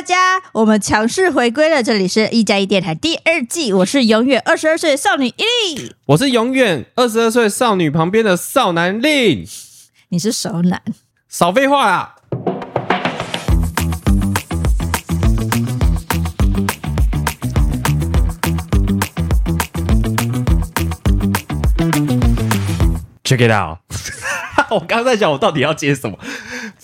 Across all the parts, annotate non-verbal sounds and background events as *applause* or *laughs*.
大家，我们强势回归了，这里是一加一电台第二季，我是永远二十二岁的少女伊利，我是永远二十二岁少女旁边的少男令，你是熟男，少废话啦。Check it out！*laughs* 我刚刚在想，我到底要接什么？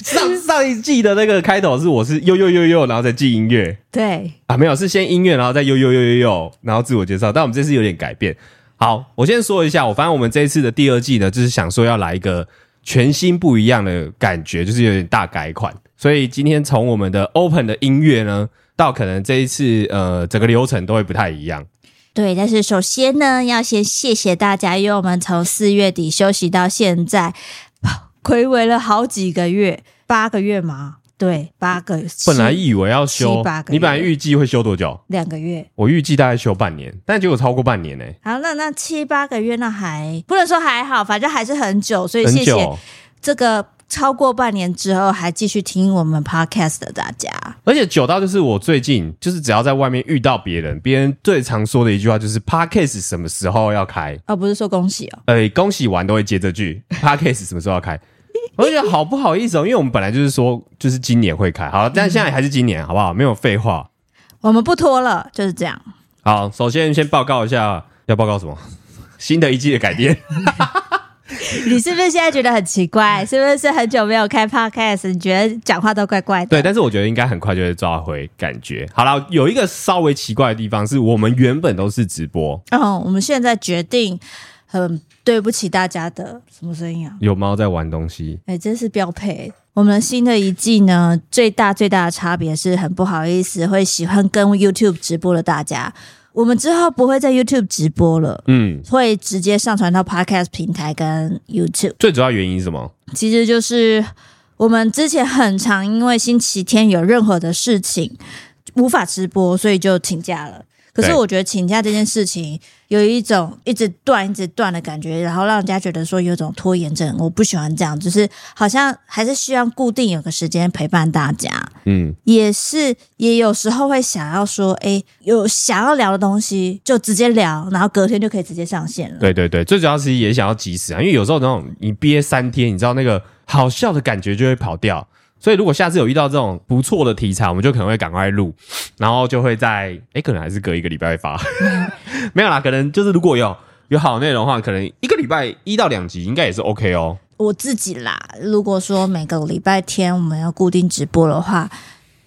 上 *laughs* 上一季的那个开头是我是呦呦呦呦，然后再记音乐。对啊，没有，是先音乐，然后再呦呦呦呦呦，然后自我介绍。但我们这次有点改变。好，我先说一下，我发现我们这一次的第二季呢，就是想说要来一个全新不一样的感觉，就是有点大改款。所以今天从我们的 open 的音乐呢，到可能这一次呃整个流程都会不太一样。对，但是首先呢，要先谢谢大家，因为我们从四月底休息到现在，睽违了好几个月，八个月吗？对，八个。本来以为要休八个月，你本来预计会休多久？两个月。我预计大概休半年，但结果超过半年呢。好，那那七八个月那还不能说还好，反正还是很久，所以谢谢这个。超过半年之后还继续听我们 podcast 的大家，而且久到就是我最近就是只要在外面遇到别人，别人最常说的一句话就是 podcast 什么时候要开？哦，不是说恭喜哦，呃，恭喜完都会接这句 podcast 什么时候要开？*laughs* 我就觉得好不好意思哦，因为我们本来就是说就是今年会开，好，*laughs* 但现在还是今年，好不好？没有废话，我们不拖了，就是这样。好，首先先报告一下，要报告什么？*laughs* 新的一季的改变。你是不是现在觉得很奇怪？是不是很久没有开 podcast？你觉得讲话都怪怪的？对，但是我觉得应该很快就会抓回感觉。好了，有一个稍微奇怪的地方是我们原本都是直播，嗯，我们现在决定很对不起大家的什么声音啊？有猫在玩东西，哎、欸，这是标配。我们新的一季呢，最大最大的差别是很不好意思，会喜欢跟 YouTube 直播的大家。我们之后不会在 YouTube 直播了，嗯，会直接上传到 Podcast 平台跟 YouTube。最主要原因是什么？其实就是我们之前很常因为星期天有任何的事情无法直播，所以就请假了。可是我觉得请假这件事情有一种一直断、一直断的感觉，然后让人家觉得说有种拖延症。我不喜欢这样，就是好像还是需要固定有个时间陪伴大家。嗯，也是，也有时候会想要说，哎，有想要聊的东西就直接聊，然后隔天就可以直接上线了。对对对，最主要是也想要及时啊，因为有时候那种你憋三天，你知道那个好笑的感觉就会跑掉。所以，如果下次有遇到这种不错的题材，我们就可能会赶快录，然后就会在哎、欸，可能还是隔一个礼拜会发，*laughs* 没有啦，可能就是如果有有好内容的话，可能一个礼拜一到两集应该也是 OK 哦。我自己啦，如果说每个礼拜天我们要固定直播的话。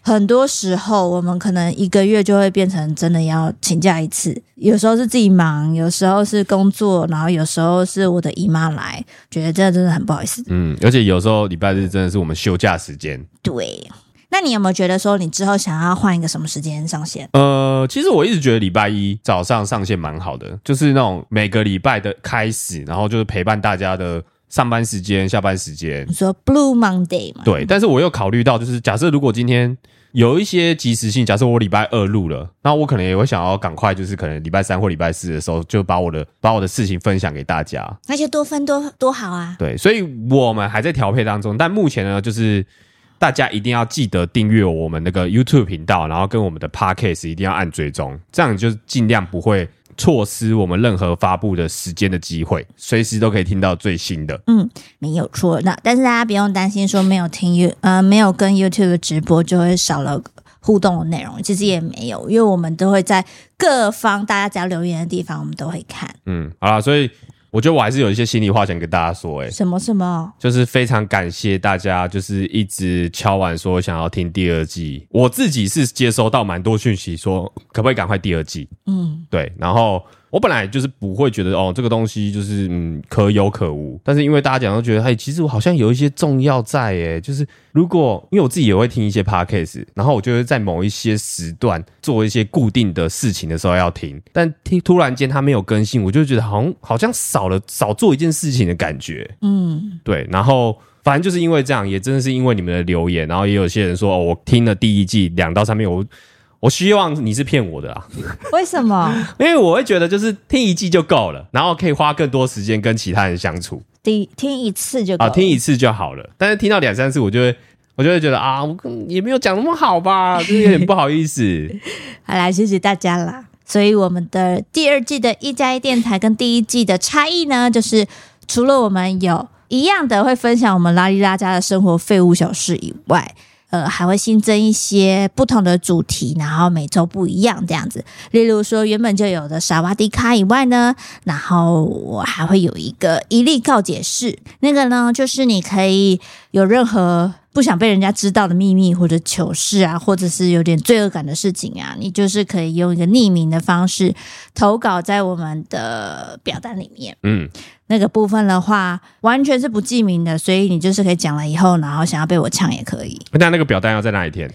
很多时候，我们可能一个月就会变成真的要请假一次。有时候是自己忙，有时候是工作，然后有时候是我的姨妈来，觉得这真的很不好意思。嗯，而且有时候礼拜日真的是我们休假时间。对，那你有没有觉得说，你之后想要换一个什么时间上线？呃，其实我一直觉得礼拜一早上上线蛮好的，就是那种每个礼拜的开始，然后就是陪伴大家的。上班时间、下班时间，你说 Blue Monday 嘛？对，但是我又考虑到，就是假设如果今天有一些及时性，假设我礼拜二录了，那我可能也会想要赶快，就是可能礼拜三或礼拜四的时候，就把我的把我的事情分享给大家，那就多分多多好啊。对，所以我们还在调配当中，但目前呢，就是大家一定要记得订阅我们那个 YouTube 频道，然后跟我们的 Podcast 一定要按追踪，这样就尽量不会。错失我们任何发布的时间的机会，随时都可以听到最新的。嗯，没有错。那但是大家不用担心，说没有听 You 呃没有跟 YouTube 直播就会少了互动的内容。其实也没有，因为我们都会在各方大家只要留言的地方，我们都会看。嗯，好啦，所以。我觉得我还是有一些心里话想跟大家说，哎，什么什么？就是非常感谢大家，就是一直敲完说想要听第二季。我自己是接收到蛮多讯息，说可不可以赶快第二季？嗯，对，然后。我本来就是不会觉得哦，这个东西就是嗯可有可无，但是因为大家讲都觉得，哎，其实我好像有一些重要在，诶，就是如果因为我自己也会听一些 podcast，然后我就会在某一些时段做一些固定的事情的时候要听，但听突然间它没有更新，我就觉得好像好像少了少做一件事情的感觉，嗯，对，然后反正就是因为这样，也真的是因为你们的留言，然后也有些人说，哦，我听了第一季两到三遍，我。我希望你是骗我的啊！为什么？*laughs* 因为我会觉得就是听一季就够了，然后可以花更多时间跟其他人相处。第听一次就够了，啊，听一次就好了。但是听到两三次，我就会我就会觉得啊，我也没有讲那么好吧，*laughs* 就是有点不好意思。好啦，谢谢大家啦。所以我们的第二季的一加一电台跟第一季的差异呢，就是除了我们有一样的会分享我们拉里拉家的生活废物小事以外。呃，还会新增一些不同的主题，然后每周不一样这样子。例如说，原本就有的萨瓦迪卡以外呢，然后我还会有一个一例告解室，那个呢，就是你可以有任何不想被人家知道的秘密或者糗事啊，或者是有点罪恶感的事情啊，你就是可以用一个匿名的方式投稿在我们的表单里面。嗯。那个部分的话，完全是不记名的，所以你就是可以讲了以后，然后想要被我呛也可以。那那个表单要在哪一天？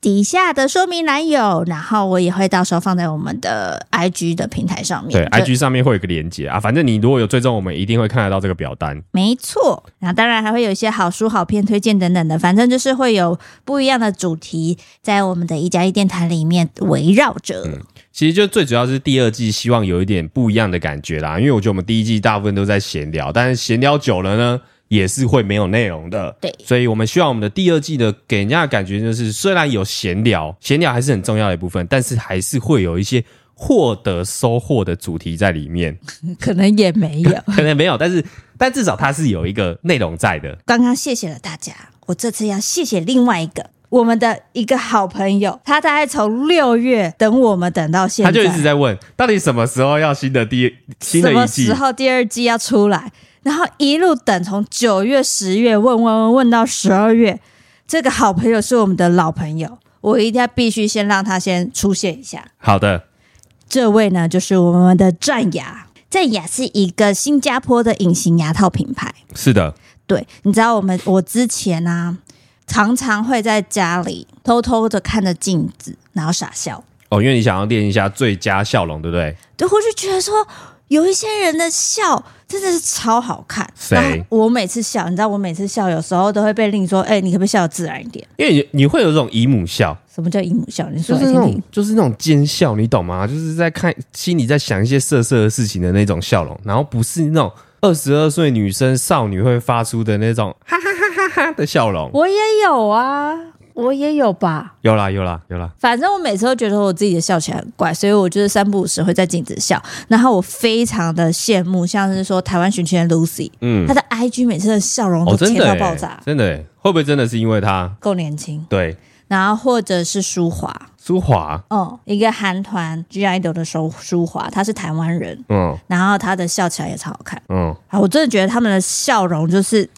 底下的说明栏有，然后我也会到时候放在我们的 IG 的平台上面。对，IG 上面会有一个连接啊，反正你如果有追踪，我们一定会看得到这个表单。没错，那当然还会有一些好书、好片推荐等等的，反正就是会有不一样的主题在我们的一加一电台里面围绕着。嗯其实就最主要是第二季，希望有一点不一样的感觉啦。因为我觉得我们第一季大部分都在闲聊，但是闲聊久了呢，也是会没有内容的。对，所以我们希望我们的第二季的给人家的感觉就是，虽然有闲聊，闲聊还是很重要的一部分，但是还是会有一些获得收获的主题在里面。*laughs* 可能也没有，*laughs* 可能没有，但是但至少它是有一个内容在的。刚刚谢谢了大家，我这次要谢谢另外一个。我们的一个好朋友，他大概从六月等我们等到现在，他就一直在问，到底什么时候要新的第新的一季？什么时候第二季要出来？然后一路等，从九月、十月问问问问到十二月。这个好朋友是我们的老朋友，我一定要必须先让他先出现一下。好的，这位呢就是我们的战牙，战牙是一个新加坡的隐形牙套品牌。是的，对，你知道我们我之前啊。常常会在家里偷偷的看着镜子，然后傻笑。哦，因为你想要练一下最佳笑容，对不对？对，我就觉得说，有一些人的笑真的是超好看。谁？我每次笑，你知道，我每次笑，有时候都会被令说：“哎、欸，你可不可以笑得自然一点？”因为你你会有这种姨母笑。什么叫姨母笑？你说来听听，就是那种，就是那种奸笑，你懂吗？就是在看心里在想一些色色的事情的那种笑容，然后不是那种二十二岁女生少女会发出的那种哈哈哈哈哈。的笑容，我也有啊，我也有吧，有啦，有啦，有啦。反正我每次都觉得我自己的笑起来很怪，所以我就是三不五时会在镜子笑。然后我非常的羡慕，像是说台湾寻奇的 Lucy，嗯，她的 IG 每次的笑容都甜到爆炸，哦、真的，真的，会不会真的是因为她够年轻？对。然后或者是舒华，舒华，嗯，一个韩团 (G)I-DLE 的舒舒华，他是台湾人，嗯，然后他的笑起来也超好看，嗯，啊，我真的觉得他们的笑容就是。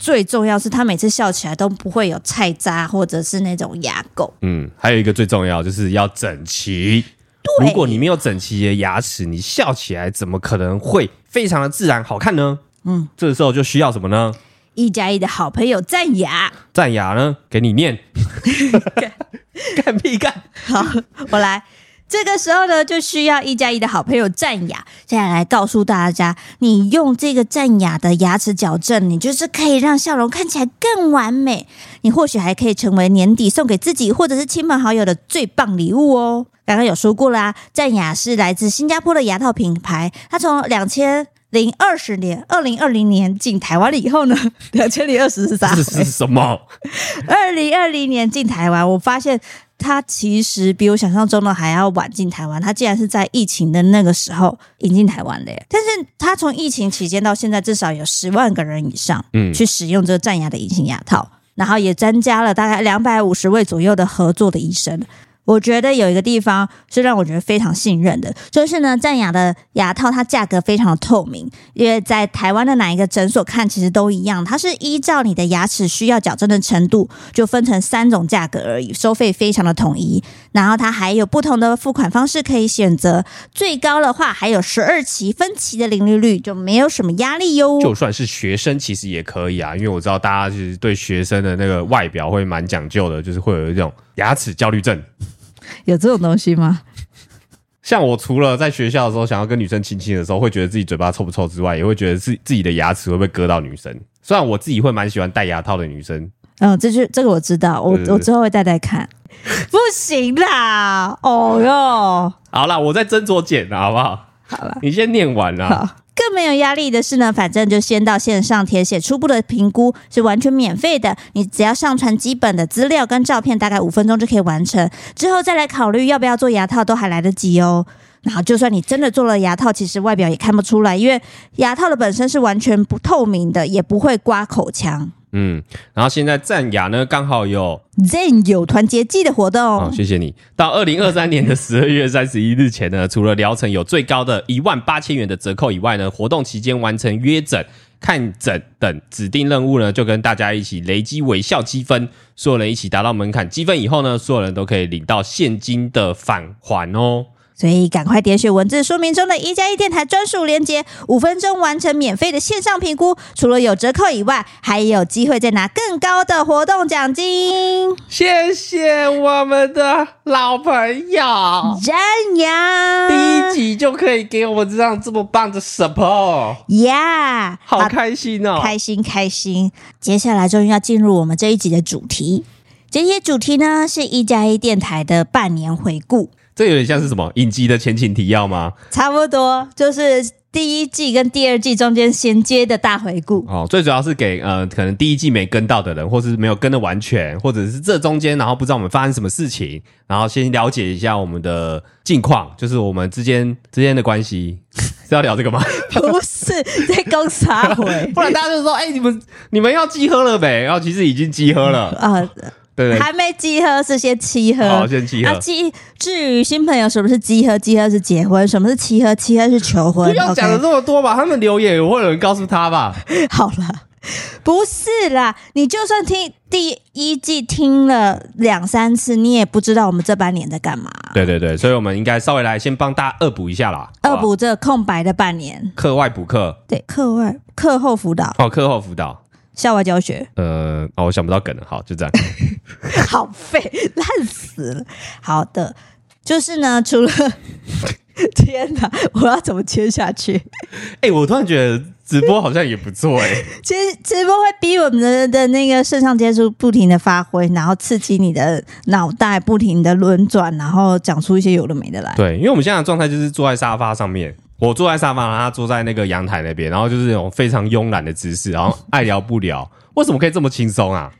最重要是他每次笑起来都不会有菜渣或者是那种牙垢。嗯，还有一个最重要就是要整齐。对，如果你没有整齐的牙齿，你笑起来怎么可能会非常的自然好看呢？嗯，这时候就需要什么呢？一加一的好朋友赞牙，赞牙呢，给你念，*laughs* *laughs* 干屁干。好，我来。这个时候呢，就需要一加一的好朋友战雅，现在来告诉大家，你用这个战雅的牙齿矫正，你就是可以让笑容看起来更完美。你或许还可以成为年底送给自己或者是亲朋好友的最棒礼物哦。刚刚有说过啦，战雅是来自新加坡的牙套品牌，它从两千零二十年、二零二零年进台湾了以后呢，*laughs* 两千零二十是啥？这是什么？二零二零年进台湾，我发现。它其实比我想象中的还要晚进台湾，他竟然是在疫情的那个时候引进台湾的耶。但是他从疫情期间到现在，至少有十万个人以上，嗯，去使用这个战牙的隐形牙套，然后也增加了大概两百五十位左右的合作的医生。我觉得有一个地方是让我觉得非常信任的，就是呢，战雅的牙套它价格非常的透明，因为在台湾的哪一个诊所看其实都一样，它是依照你的牙齿需要矫正的程度，就分成三种价格而已，收费非常的统一。然后它还有不同的付款方式可以选择，最高的话还有十二期分期的零利率，就没有什么压力哟。就算是学生其实也可以啊，因为我知道大家其实对学生的那个外表会蛮讲究的，就是会有一种牙齿焦虑症。*laughs* 有这种东西吗？像我除了在学校的时候想要跟女生亲亲的时候，会觉得自己嘴巴臭不臭之外，也会觉得自自己的牙齿会不会割到女生。虽然我自己会蛮喜欢戴牙套的女生。嗯，这就这个我知道，我我之后会戴戴看。不行啦，哦哟。好啦，我再斟酌剪啦，好不好？好了，你先念完啦。更没有压力的是呢，反正就先到线上填写初步的评估，是完全免费的。你只要上传基本的资料跟照片，大概五分钟就可以完成。之后再来考虑要不要做牙套，都还来得及哦。然后，就算你真的做了牙套，其实外表也看不出来，因为牙套的本身是完全不透明的，也不会刮口腔。嗯，然后现在赞雅呢，刚好有 Zen 有团结季的活动。哦，谢谢你。到二零二三年的十二月三十一日前呢，除了疗程有最高的一万八千元的折扣以外呢，活动期间完成约诊、看诊等指定任务呢，就跟大家一起累积微笑积分，所有人一起达到门槛积分以后呢，所有人都可以领到现金的返还哦。所以赶快点选文字说明中的一加一电台专属链接，五分钟完成免费的线上评估。除了有折扣以外，还有机会再拿更高的活动奖金。谢谢我们的老朋友赞扬，第一集就可以给我们这样这么棒的 support，呀，好开心哦，开心开心。接下来终于要进入我们这一集的主题，这些主题呢是一加一电台的半年回顾。这有点像是什么影集的前情提要吗？差不多，就是第一季跟第二季中间衔接的大回顾。哦，最主要是给呃，可能第一季没跟到的人，或是没有跟的完全，或者是这中间然后不知道我们发生什么事情，然后先了解一下我们的近况，就是我们之间之间的关系 *laughs* 是要聊这个吗？不是在公啥回，*laughs* 不然大家就说，哎、欸，你们你们要集合了呗？然后其实已经集合了啊。呃对对还没集合，是先契合。好，先契合。啊，集至于新朋友，什么是集合？集合是结婚。什么是契合？契合是求婚。不要讲的这么多吧，他们留言也会有人告诉他吧。好了，不是啦，你就算听第一季听了两三次，你也不知道我们这半年在干嘛。对对对，所以我们应该稍微来先帮大家恶补一下啦。恶补这空白的半年，课外补课。对，课外课后辅导。哦，课后辅导。校外教学，呃，哦，我想不到梗了，好，就这样，*laughs* 好废，烂死了。好的，就是呢，除了 *laughs* 天哪，我要怎么接下去？*laughs* 哎、欸，我突然觉得直播好像也不错哎、欸。其实直播会逼我们的的那个肾上腺素不停的发挥，然后刺激你的脑袋不停的轮转，然后讲出一些有的没的来。对，因为我们现在的状态就是坐在沙发上面。我坐在沙发，然后他坐在那个阳台那边，然后就是那种非常慵懒的姿势，然后爱聊不聊。为什么可以这么轻松啊？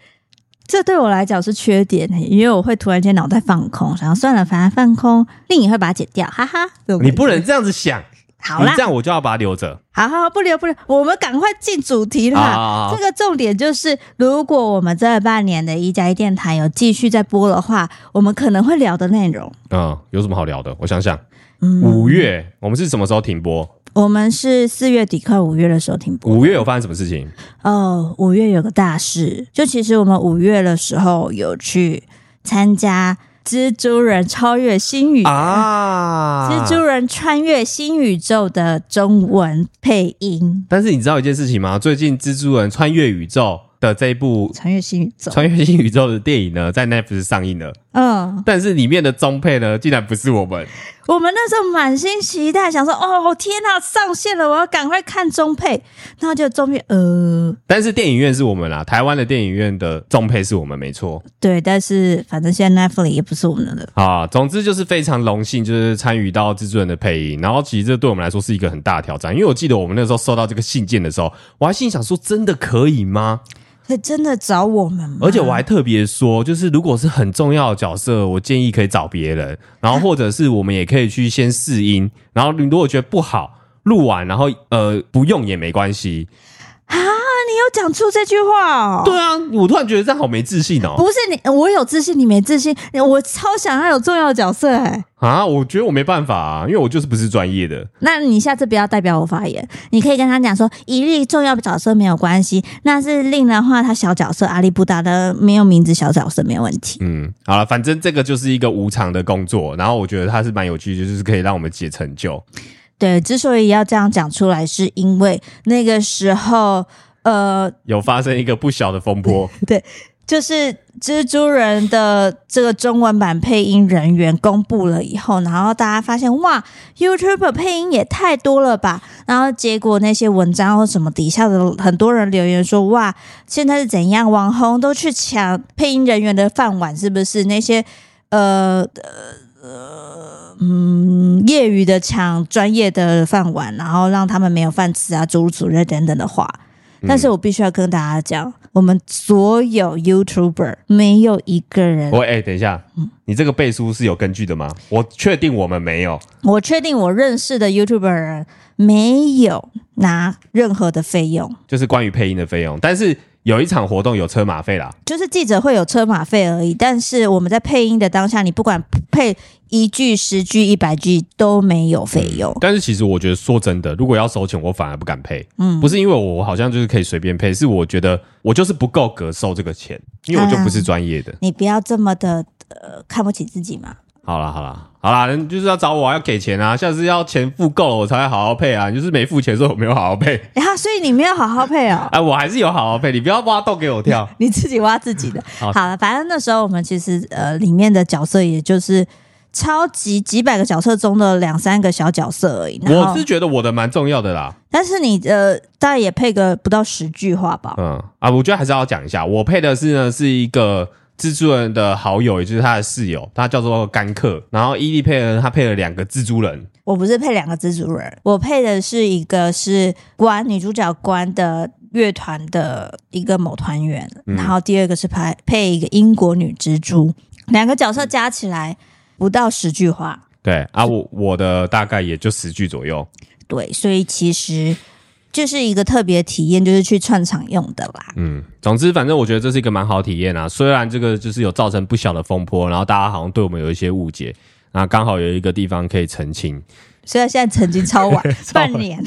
这对我来讲是缺点，因为我会突然间脑袋放空，然后算了，反正放空，另一会把它剪掉，哈哈。你不能这样子想，好啦，这样我就要把它留着。好好好，不留不留，我们赶快进主题啦。这个重点就是，如果我们这半年的一加一电台有继续在播的话，我们可能会聊的内容，嗯，有什么好聊的？我想想。五月，我们是什么时候停播？我们是四月底快五月的时候停播。五月有发生什么事情？哦，五月有个大事，就其实我们五月的时候有去参加《蜘蛛人超越新宇宙》啊，《蜘蛛人穿越新宇宙》的中文配音。但是你知道一件事情吗？最近《蜘蛛人穿越宇宙》的这一部穿越新宇宙、穿越新宇宙的电影呢，在 Netflix 上映了。嗯，但是里面的中配呢，竟然不是我们。我们那时候满心期待，想说：“哦，天哪，上线了！我要赶快看中配。”然后就中配，呃，但是电影院是我们啦，台湾的电影院的中配是我们，没错。对，但是反正现在 Netflix 也不是我们的啊。总之就是非常荣幸，就是参与到制作人的配音。然后其实这对我们来说是一个很大的挑战，因为我记得我们那时候收到这个信件的时候，我还心想说：“真的可以吗？”会真的找我们吗？而且我还特别说，就是如果是很重要的角色，我建议可以找别人，然后或者是我们也可以去先试音，然后你如果觉得不好，录完然后呃不用也没关系。啊，你有讲出这句话哦？对啊，我突然觉得这样好没自信哦。不是你，我有自信，你没自信。我超想要有重要的角色哎。啊，我觉得我没办法啊，因为我就是不是专业的。那你下次不要代表我发言，你可以跟他讲说，一粒重要的角色没有关系，那是另的话，他小角色阿里不达的没有名字小角色没有问题。嗯，好了，反正这个就是一个无偿的工作，然后我觉得他是蛮有趣的，就是可以让我们解成就。对，之所以要这样讲出来，是因为那个时候，呃，有发生一个不小的风波。*laughs* 对，就是蜘蛛人的这个中文版配音人员公布了以后，然后大家发现，哇，YouTube 配音也太多了吧？然后结果那些文章或什么底下的很多人留言说，哇，现在是怎样？网红都去抢配音人员的饭碗，是不是？那些，呃，呃。嗯业余的抢专业的饭碗，然后让他们没有饭吃啊，诸如此类等等的话。但是我必须要跟大家讲，我们所有 YouTuber 没有一个人。我哎、欸，等一下，你这个背书是有根据的吗？我确定我们没有。我确定我认识的 YouTuber 人没有拿任何的费用，就是关于配音的费用。但是有一场活动有车马费啦，就是记者会有车马费而已。但是我们在配音的当下，你不管配一句、十句、一百句都没有费用。嗯。但是其实我觉得说真的，如果要收钱，我反而不敢配。嗯，不是因为我好像就是可以随便配，是我觉得我就是不够格收这个钱，因为我就不是专业的。你不要这么的呃看不起自己嘛。好啦好啦好啦，人就是要找我要给钱啊，下次要钱付够了我才会好好配啊，你就是没付钱说我没有好好配，然后、啊、所以你没有好好配哦，*laughs* 哎、啊，我还是有好好配，你不要挖洞给我跳，*laughs* 你自己挖自己的。*laughs* 好了，反正那时候我们其实呃里面的角色也就是超级几百个角色中的两三个小角色而已。我是觉得我的蛮重要的啦，但是你呃大概也配个不到十句话吧。嗯啊，我觉得还是要讲一下，我配的是呢是一个。蜘蛛人的好友，也就是他的室友，他叫做甘克。然后伊利佩恩，他配了两个蜘蛛人。我不是配两个蜘蛛人，我配的是一个是关女主角关的乐团的一个某团员，嗯、然后第二个是配配一个英国女蜘蛛，两个角色加起来不到十句话。对啊，我我的大概也就十句左右。对，所以其实。就是一个特别体验，就是去串场用的啦。嗯，总之，反正我觉得这是一个蛮好体验啊。虽然这个就是有造成不小的风波，然后大家好像对我们有一些误解，那刚好有一个地方可以澄清。虽然现在澄清超晚，超 *laughs* 半年。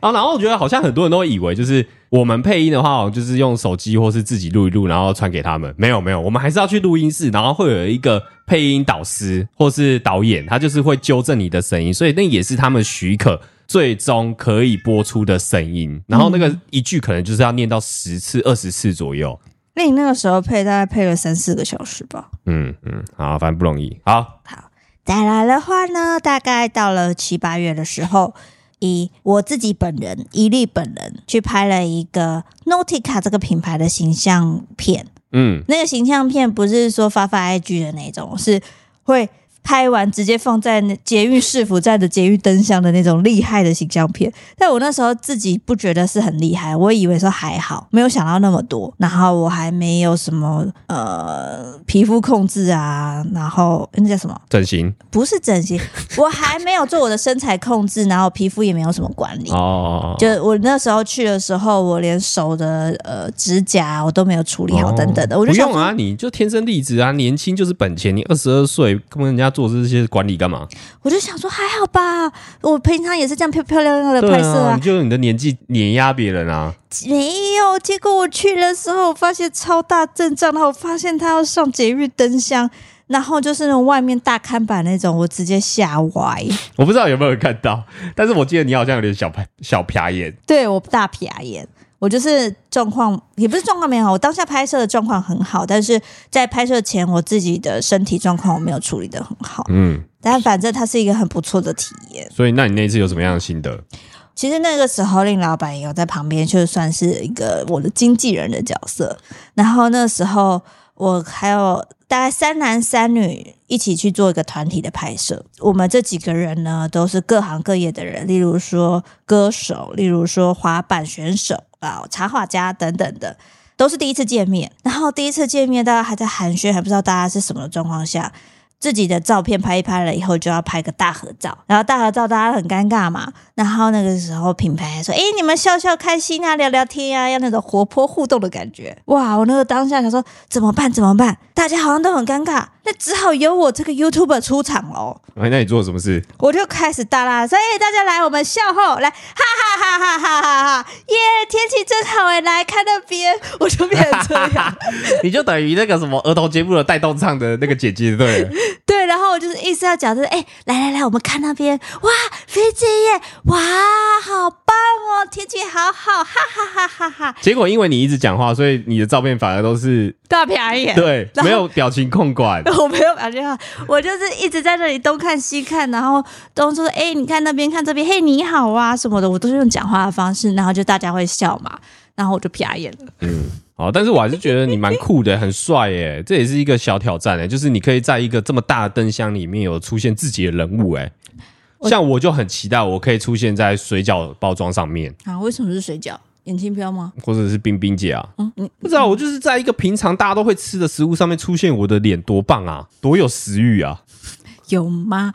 啊，然后我觉得好像很多人都以为，就是我们配音的话，好像就是用手机或是自己录一录，然后传给他们。没有，没有，我们还是要去录音室，然后会有一个配音导师或是导演，他就是会纠正你的声音，所以那也是他们许可。最终可以播出的声音，然后那个一句可能就是要念到十次、二十次左右。那你那个时候配大概配了三四个小时吧？嗯嗯，好，反正不容易。好，好，再来的话呢，大概到了七八月的时候，以我自己本人伊利本人去拍了一个 Nautica 这个品牌的形象片。嗯，那个形象片不是说发发 IG 的那种，是会。拍完直接放在捷运市府站的捷运灯箱的那种厉害的形象片，但我那时候自己不觉得是很厉害，我以为说还好，没有想到那么多。然后我还没有什么呃皮肤控制啊，然后那叫什么整形？不是整形，我还没有做我的身材控制，然后皮肤也没有什么管理。哦，就我那时候去的时候，我连手的呃指甲我都没有处理好，等等的。哦、我就不用啊，你就天生丽质啊，年轻就是本钱。你二十二岁，跟人家。做这些管理干嘛？我就想说还好吧，我平常也是这样漂漂亮亮的拍摄啊。你就你的年纪碾压别人啊？没有，结果我去的时候，我发现超大阵仗，然后我发现他要上节日灯箱，然后就是那种外面大看板那种，我直接吓歪。我不知道有没有看到，但是我记得你好像有点小小瞟眼，对我大瞟眼。我就是状况也不是状况没好，我当下拍摄的状况很好，但是在拍摄前我自己的身体状况我没有处理得很好。嗯，但反正它是一个很不错的体验。所以，那你那次有什么样的心得？其实那个时候，令老板也有在旁边，就算是一个我的经纪人的角色。然后那时候我还有大概三男三女一起去做一个团体的拍摄。我们这几个人呢，都是各行各业的人，例如说歌手，例如说滑板选手。啊，插画家等等的，都是第一次见面。然后第一次见面，大家还在寒暄，还不知道大家是什么状况下。自己的照片拍一拍了以后，就要拍个大合照。然后大合照大家很尴尬嘛。然后那个时候品牌还说：“哎，你们笑笑开心啊，聊聊天啊，要那种活泼互动的感觉。”哇，我那个当下想说怎么办？怎么办？大家好像都很尴尬，那只好由我这个 YouTuber 出场喽。哎，那你做了什么事？我就开始大啦，所以大家来，我们笑后来，哈哈哈哈哈哈哈！耶，天气真好哎，来看那边，我就变成这样。*laughs* 你就等于那个什么儿童节目的带动唱的那个姐姐，对。*laughs* 对，然后我就是意思要讲，就是哎，来来来，我们看那边，哇，飞机耶，哇，好棒哦，天气好好，哈哈哈哈哈。结果因为你一直讲话，所以你的照片反而都是大便眼，对，*laughs* 没有表情控管。我没有表情控，我就是一直在那里东看西看，然后东说，哎，你看那边，看这边，嘿，你好啊什么的，我都是用讲话的方式，然后就大家会笑嘛。然后我就瞟眼了。嗯，好，但是我还是觉得你蛮酷的，很帅耶。这也是一个小挑战哎，就是你可以在一个这么大的灯箱里面有出现自己的人物哎。像我就很期待，我可以出现在水饺包装上面啊？为什么是水饺？眼睛飘吗？或者是冰冰姐啊？嗯，你不知道，我就是在一个平常大家都会吃的食物上面出现我的脸，多棒啊，多有食欲啊！有吗？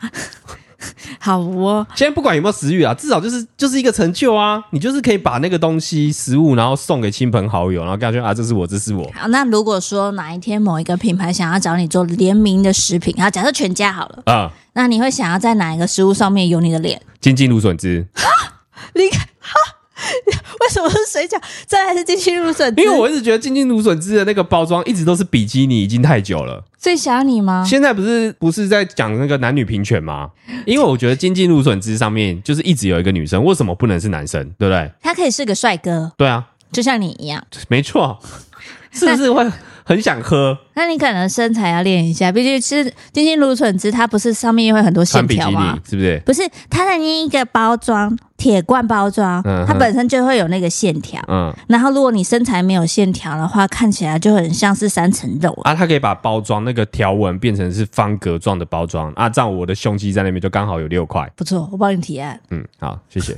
*laughs* 好哦，现在不管有没有食欲啊，至少就是就是一个成就啊！你就是可以把那个东西食物，然后送给亲朋好友，然后跟他说啊，这是我，这是我。好，那如果说哪一天某一个品牌想要找你做联名的食品，好，假设全家好了啊，那你会想要在哪一个食物上面有你的脸？金金芦笋汁。离开，哈，*laughs* 为什么是水饺？再来是金金芦笋？因为我一直觉得金金芦笋汁的那个包装一直都是比基尼，已经太久了。最想你吗？现在不是不是在讲那个男女平权吗？因为我觉得金金芦笋汁上面就是一直有一个女生，为什么不能是男生？对不对？他可以是个帅哥。对啊，就像你一样。没错，是不是会？很想喝，那你可能身材要练一下，毕竟吃金金芦笋汁，它不是上面会很多线条吗？是不是？不是，它的那一个包装铁罐包装，嗯、它本身就会有那个线条。嗯，然后如果你身材没有线条的话，看起来就很像是三层肉啊。它可以把包装那个条纹变成是方格状的包装啊，这样我的胸肌在那边就刚好有六块。不错，我帮你提案。嗯，好，谢谢。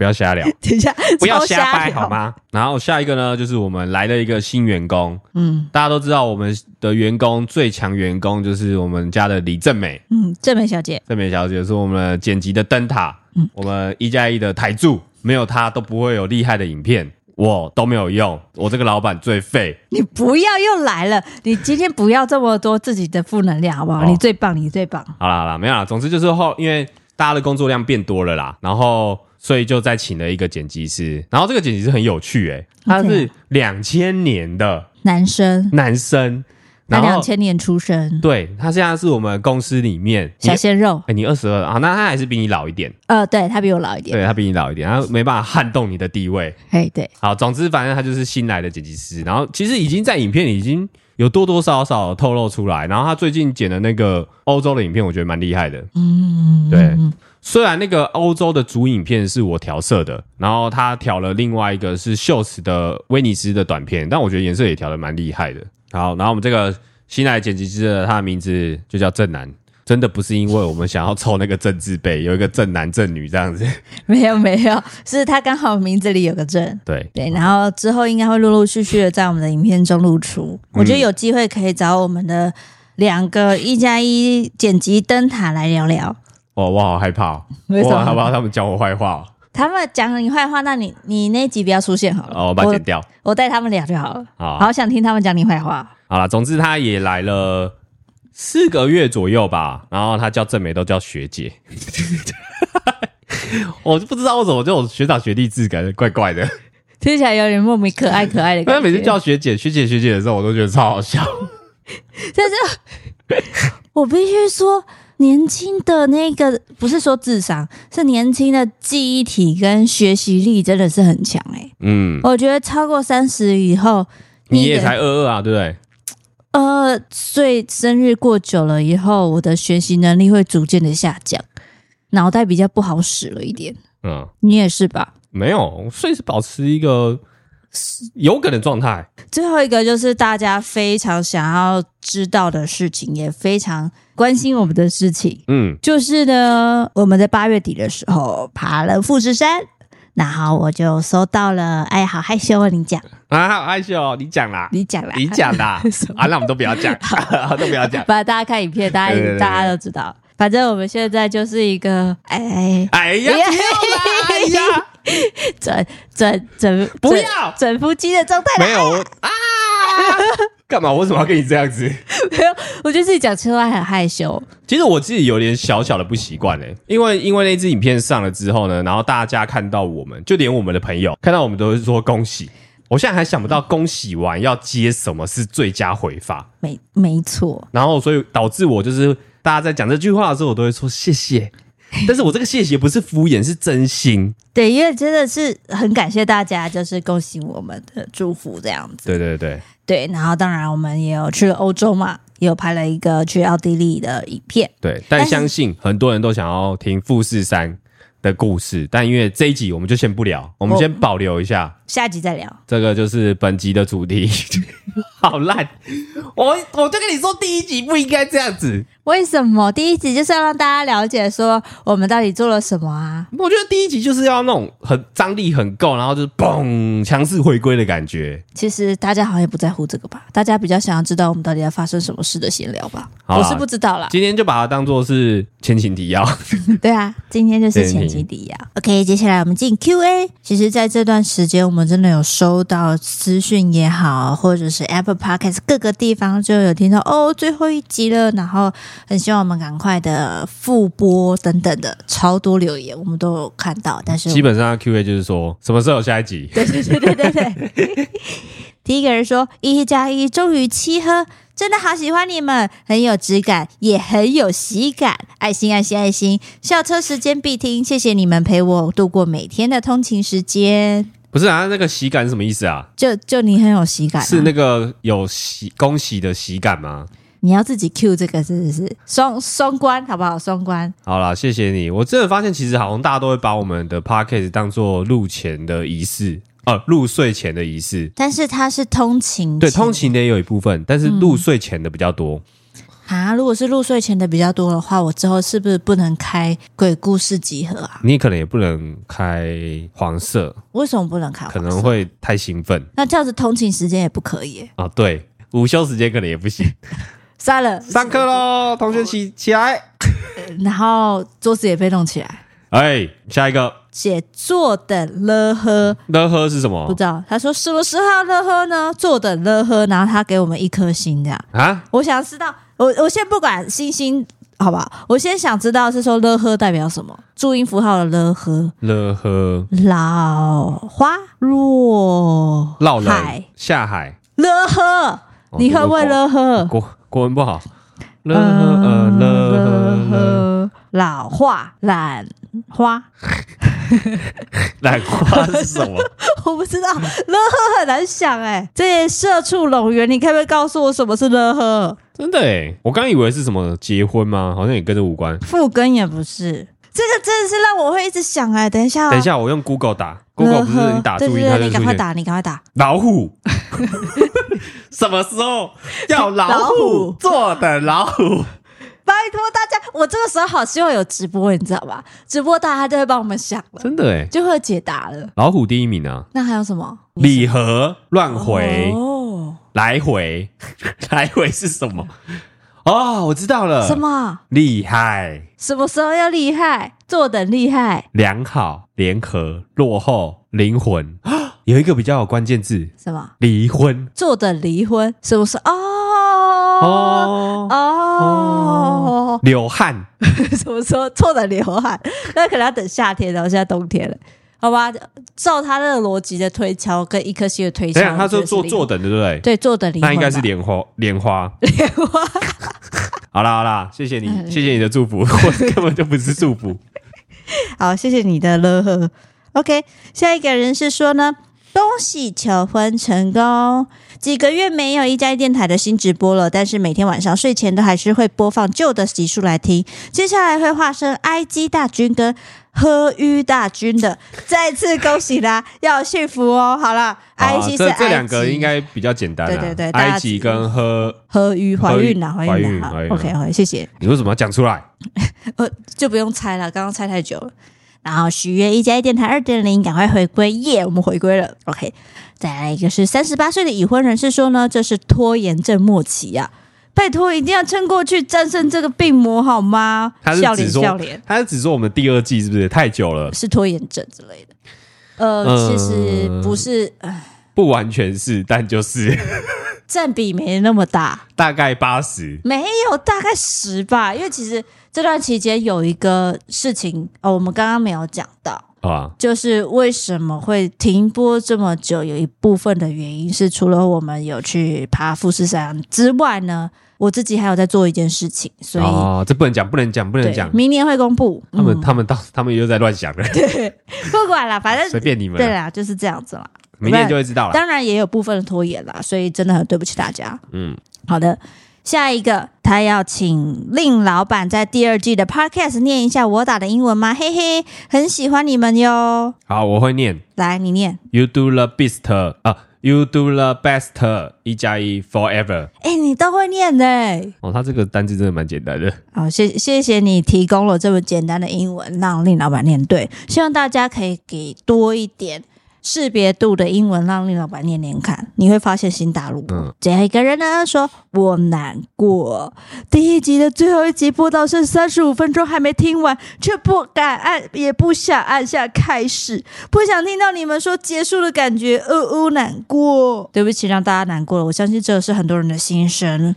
不要瞎聊，*laughs* 等一下，不要瞎掰好吗？然后下一个呢，就是我们来了一个新员工。嗯，大家都知道我们的员工最强员工就是我们家的李正美。嗯，正美小姐，正美小姐是我们剪辑的灯塔。嗯，我们一加一的台柱，没有她都不会有厉害的影片，我都没有用，我这个老板最废。你不要又来了，你今天不要这么多自己的负能量好不好？哦、你最棒，你最棒。好啦好啦，没有啦，总之就是后，因为大家的工作量变多了啦，然后。所以就再请了一个剪辑师，然后这个剪辑师很有趣，诶，他是两千年的男生，男生，他两千年出生，对，他现在是我们公司里面小鲜肉，诶，你二十二啊，那他还是比你老一点，呃，对，他比我老一点，对，他比你老一点，他没办法撼动你的地位，哎，对，好，总之反正他就是新来的剪辑师，然后其实已经在影片里已经有多多少少透露出来，然后他最近剪的那个欧洲的影片，我觉得蛮厉害的，嗯，对。虽然那个欧洲的主影片是我调色的，然后他调了另外一个是秀斯的威尼斯的短片，但我觉得颜色也调的蛮厉害的。好，然后我们这个新来剪辑师的他的名字就叫正男，真的不是因为我们想要凑那个正字辈，有一个正男正女这样子。*laughs* 没有没有，是他刚好名字里有个正。*laughs* 对对，然后之后应该会陆陆续续的在我们的影片中露出。我觉得有机会可以找我们的两个一加一剪辑灯塔来聊聊。哦，我好害怕，我好怕他们讲我坏话。他们讲你坏话，那你你那集不要出现好了。哦，我把它剪掉。我带他们俩就好了。好，好想听他们讲你坏话。好了，总之他也来了四个月左右吧，然后他叫正美都叫学姐。*laughs* 我就不知道为什么这种学长学弟制感觉怪怪的，听起来有点莫名可爱可爱的感觉。他每次叫学姐学姐学姐的时候，我都觉得超好笑。*laughs* 但是，*laughs* 我必须说。年轻的那个不是说智商，是年轻的记忆体跟学习力真的是很强哎、欸。嗯，我觉得超过三十以后，你也才二二啊，对不对？呃，所以生日过久了以后，我的学习能力会逐渐的下降，脑袋比较不好使了一点。嗯，你也是吧？没有，所以是保持一个。有梗的状态。最后一个就是大家非常想要知道的事情，也非常关心我们的事情。嗯，就是呢，我们在八月底的时候爬了富士山，然后我就收到了，哎，好害羞啊！你讲啊，好害羞，你讲啦，你讲啦，你讲啦 *laughs* 啊，那我们都不要讲，*laughs* 都不要讲，反正大家看影片，大家大家都知道。反正我们现在就是一个，哎哎呀，不要啦，哎呀。整整整不要整腹肌的状态没有啊？*laughs* 干嘛？我为什么要跟你这样子？*laughs* 没有，我觉得自己讲出来很害羞。其实我自己有点小小的不习惯嘞，因为因为那支影片上了之后呢，然后大家看到我们，就连我们的朋友看到我们都是说恭喜。我现在还想不到恭喜完要接什么是最佳回发。没没错。然后所以导致我就是大家在讲这句话的时候，我都会说谢谢。*laughs* 但是我这个谢谢不是敷衍，是真心。对，因为真的是很感谢大家，就是恭喜我们的祝福这样子。对对对对，然后当然我们也有去了欧洲嘛，也有拍了一个去奥地利的影片。对，但相信很多人都想要听富士山的故事，但因为这一集我们就先不聊，我们先保留一下，下集再聊。这个就是本集的主题，*laughs* 好烂！我我就跟你说，第一集不应该这样子。为什么第一集就是要让大家了解说我们到底做了什么啊？我觉得第一集就是要那种很张力很够，然后就是嘣，强势回归的感觉。其实大家好像也不在乎这个吧？大家比较想要知道我们到底要发生什么事的闲聊吧？我是不知道啦。今天就把它当做是前情提要。*laughs* *laughs* 对啊，今天就是前情提要。OK，接下来我们进 Q&A。其实，在这段时间，我们真的有收到私讯也好，或者是 Apple Podcast 各个地方就有听到哦，最后一集了，然后。很希望我们赶快的复播等等的超多留言，我们都有看到。但是基本上 Q&A 就是说什么时候有下一集？对对对对对对。*laughs* 第一个人说一加一终于七喝，真的好喜欢你们，很有质感，也很有喜感。爱心爱心爱心，校车时间必听，谢谢你们陪我度过每天的通勤时间。不是啊，那个喜感是什么意思啊？就就你很有喜感，啊，是那个有喜恭喜的喜感吗？你要自己 Q 这个是不是双双关好不好？双关好啦，谢谢你。我真的发现，其实好像大家都会把我们的 Podcast 当做入前的仪式，呃、啊，入睡前的仪式。但是它是通勤，对，通勤的也有一部分，但是入睡前的比较多。嗯、啊，如果是入睡前的比较多的话，我之后是不是不能开鬼故事集合啊？你可能也不能开黄色，为什么不能开黄色？可能会太兴奋。那这样子通勤时间也不可以啊？对，午休时间可能也不行。算了，上课喽，同学起起来，然后桌子也被弄起来。哎，下一个，写坐等了喝，了喝是什么？不知道。他说什么时候了喝呢？坐等了喝，然后他给我们一颗星，这样啊？我想知道，我我先不管星星，好不好？我先想知道是说了呵代表什么？注音符号的了呵，了呵，老花落，落海下海了呵，你会不会了喝？国文不好，了呃了呵，老话懒花，*laughs* 懒花是什么？*laughs* 我不知道，了呵很难想哎。这些社畜拢圆，你可不可以告诉我什么是了呵？真的哎，我刚以为是什么结婚吗？好像也跟这无关。复根也不是，这个真的是让我会一直想哎。等一下，等一下，我用 Google 打，Google 不是你打注音，它就出现。你赶快打，你赶快打，老虎。*laughs* 什么时候要老虎？老虎坐等老虎。拜托大家，我这个时候好希望有直播，你知道吧？直播大家就会帮我们想了，真的哎，就会有解答了。老虎第一名啊！那还有什么？礼盒乱回哦，来回 *laughs* 来回是什么？哦，我知道了，什么？厉害？什么时候要厉害？坐等厉害？良好、联合、落后、灵魂。*gasps* 有一个比较有关键字，什么？离婚。坐等离婚，是不是？哦哦哦，流汗，*laughs* 什么时候坐等流汗？那可能要等夏天，然后现在冬天了，好吧？照他那个逻辑的推敲，跟一颗星的推敲，他说坐坐等的，对不对？对，坐等那应该是莲花，莲花，莲花。*laughs* 好啦好啦，谢谢你，谢谢你的祝福，*laughs* 我根本就不是祝福。*laughs* 好，谢谢你的乐呵。OK，下一个人是说呢。恭喜求婚成功！几个月没有一加一电台的新直播了，但是每天晚上睡前都还是会播放旧的集数来听。接下来会化身 IG 大军跟喝鱼大军的，再次恭喜啦！要幸福哦！好了，IG 是这两个应该比较简单，对对对埃及跟喝喝鱼怀孕了，怀孕了，OK OK，谢谢。你为什么要讲出来？*laughs* 呃，就不用猜了，刚刚猜太久了。然后许愿一加一电台二点零，赶快回归耶！我们回归了，OK。再来一个是三十八岁的已婚人士说呢，这是拖延症末期呀、啊，拜托一定要撑过去，战胜这个病魔好吗？他是只说笑脸笑脸，他是只说我们第二季是不是太久了？是拖延症之类的。呃，呃其实不是，不完全是，但就是 *laughs* 占比没那么大，大概八十，没有大概十吧，因为其实。这段期间有一个事情哦，我们刚刚没有讲到啊，就是为什么会停播这么久？有一部分的原因是，除了我们有去爬富士山之外呢，我自己还有在做一件事情，所以哦，这不能讲，不能讲，不能讲，明年会公布。他们、嗯、他们到他们又在乱想了，*laughs* 对，不管了，反正 *laughs* 随便你们。对啦，就是这样子啦，明年就会知道了。当然也有部分的拖延啦，所以真的很对不起大家。嗯，好的。下一个，他要请令老板在第二季的 podcast 念一下我打的英文吗？嘿嘿，很喜欢你们哟。好，我会念。来，你念。You do the best 啊，You do the best 一加一 forever。哎，你都会念的。哦，他这个单字真的蛮简单的。好，谢谢谢你提供了这么简单的英文，让令老板念对。希望大家可以给多一点。识别度的英文，让令老板念念看，你会发现新大陆。嗯，这样一个人呢，说我难过。第一集的最后一集播到剩三十五分钟还没听完，却不敢按，也不想按下开始，不想听到你们说结束的感觉，呜呜难过。对不起，让大家难过了。我相信这是很多人的心声。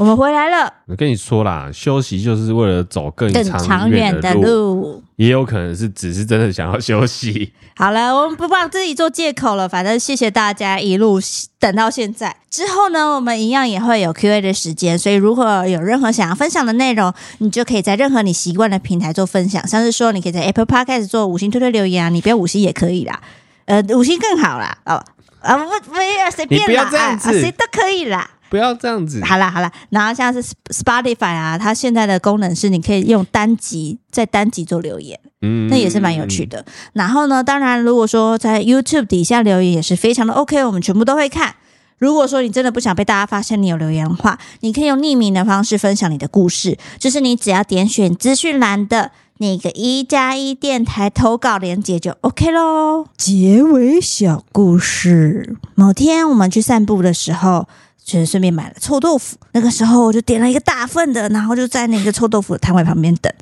我们回来了。我跟你说啦，休息就是为了走更长更长远的路，也有可能是只是真的想要休息。好了，我们不帮自己做借口了。反正谢谢大家一路等到现在。之后呢，我们一样也会有 Q&A 的时间，所以如果有任何想要分享的内容，你就可以在任何你习惯的平台做分享。像是说，你可以在 Apple Podcast 做五星推推留言啊，你不要五星也可以啦，呃，五星更好啦。哦啊，不不要随便啦，不要这样子，谁、啊、都可以啦。不要这样子。好了好了，然后像是 Spotify 啊，它现在的功能是你可以用单集在单集做留言，嗯，那也是蛮有趣的。然后呢，当然如果说在 YouTube 底下留言也是非常的 OK，我们全部都会看。如果说你真的不想被大家发现你有留言的话，你可以用匿名的方式分享你的故事，就是你只要点选资讯栏的那个一加一电台投稿连接就 OK 喽。结尾小故事：某天我们去散步的时候。就是顺便买了臭豆腐，那个时候我就点了一个大份的，然后就在那个臭豆腐的摊位旁边等。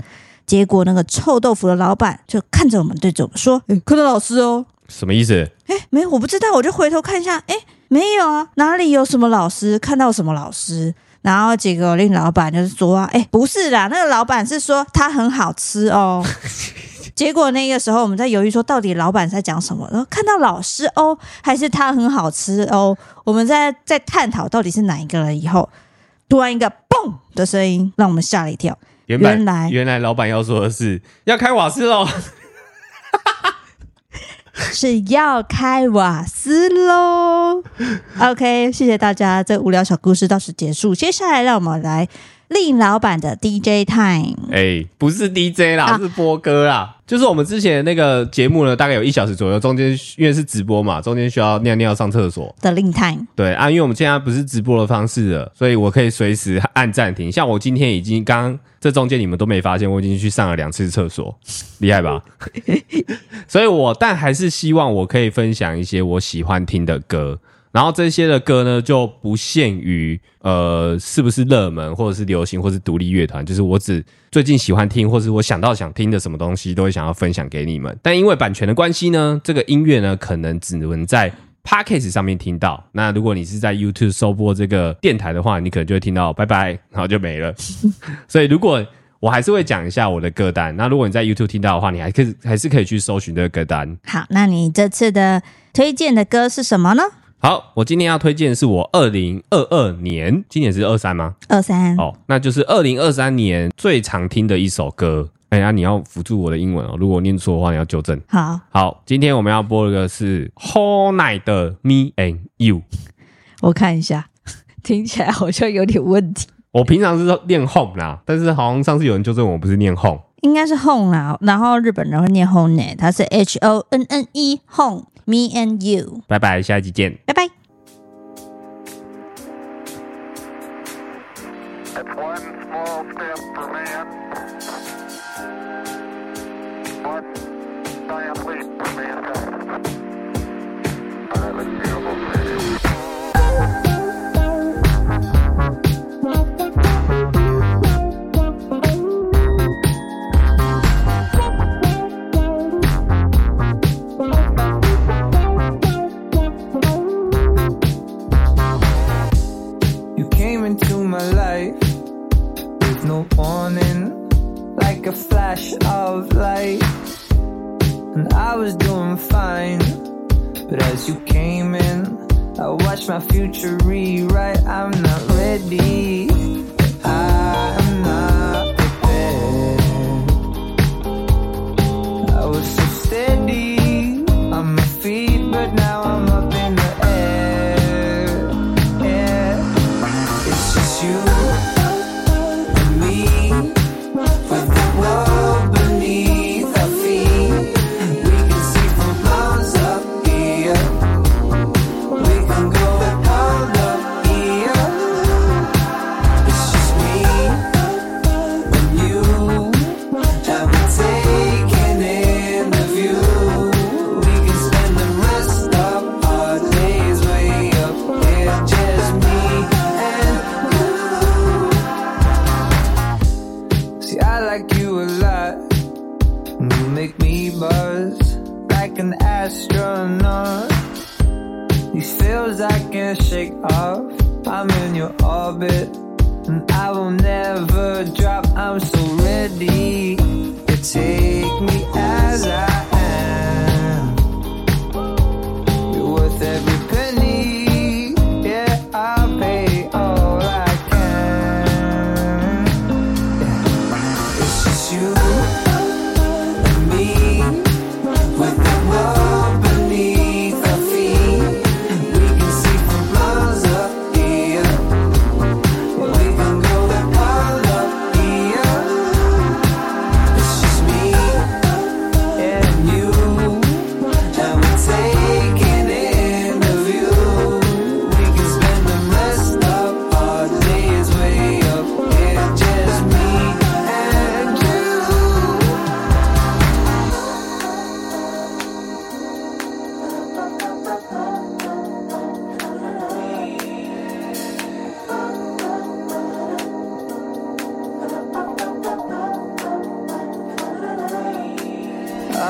结果那个臭豆腐的老板就看着我们，对着我们说：“哎，看到老师哦。”什么意思？哎，没有，我不知道。我就回头看一下，哎，没有啊，哪里有什么老师？看到什么老师？然后结果令老板就是说：“哎，不是啦，那个老板是说他很好吃哦。” *laughs* *laughs* 结果那个时候我们在犹豫说，到底老板在讲什么？然后看到老师哦，还是他很好吃哦？我们在在探讨到底是哪一个人。以后突然一个嘣的声音，让我们吓了一跳。原，原来原来老板要说的是要开瓦斯喽，*laughs* *laughs* 是要开瓦斯喽。OK，谢谢大家，这无聊小故事到此结束。接下来让我们来。令老板的 DJ time，哎、欸，不是 DJ 啦，啊、是波哥啦。就是我们之前那个节目呢，大概有一小时左右，中间因为是直播嘛，中间需要尿尿上厕所的令 time。对啊，因为我们现在不是直播的方式了，所以我可以随时按暂停。像我今天已经刚刚这中间你们都没发现，我已经去上了两次厕所，厉害吧？*laughs* 所以我但还是希望我可以分享一些我喜欢听的歌。然后这些的歌呢，就不限于呃是不是热门，或者是流行，或是独立乐团，就是我只最近喜欢听，或是我想到想听的什么东西，都会想要分享给你们。但因为版权的关系呢，这个音乐呢，可能只能在 Podcast 上面听到。那如果你是在 YouTube 收播这个电台的话，你可能就会听到拜拜，然后就没了。*laughs* 所以如果我还是会讲一下我的歌单。那如果你在 YouTube 听到的话，你还可以还是可以去搜寻这个歌单。好，那你这次的推荐的歌是什么呢？好，我今天要推荐的是我二零二二年，今年是二三吗？二三哦，那就是二零二三年最常听的一首歌。哎呀，你要辅助我的英文哦，如果我念错的话，你要纠正。好，好，今天我们要播的是 Whole Night 的 Me and You。我看一下，*laughs* 听起来好像有点问题。我平常是念 Home 啦，但是好像上次有人纠正我，不是念 Home，应该是 Home 啦。然后日本人会念 Hone，它是 H O N N E Home。Me and you，拜拜，下一集见，拜拜。my life with no warning, like a flash of light. And I was doing fine, but as you came in, I watched my future rewrite. I'm not ready. I make me buzz like an astronaut. These feels I can't shake off. I'm in your orbit, and I will never drop. I'm so ready to take me as I am.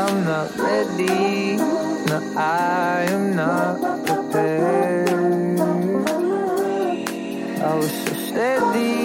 I'm not ready. No, I am not prepared. I was so steady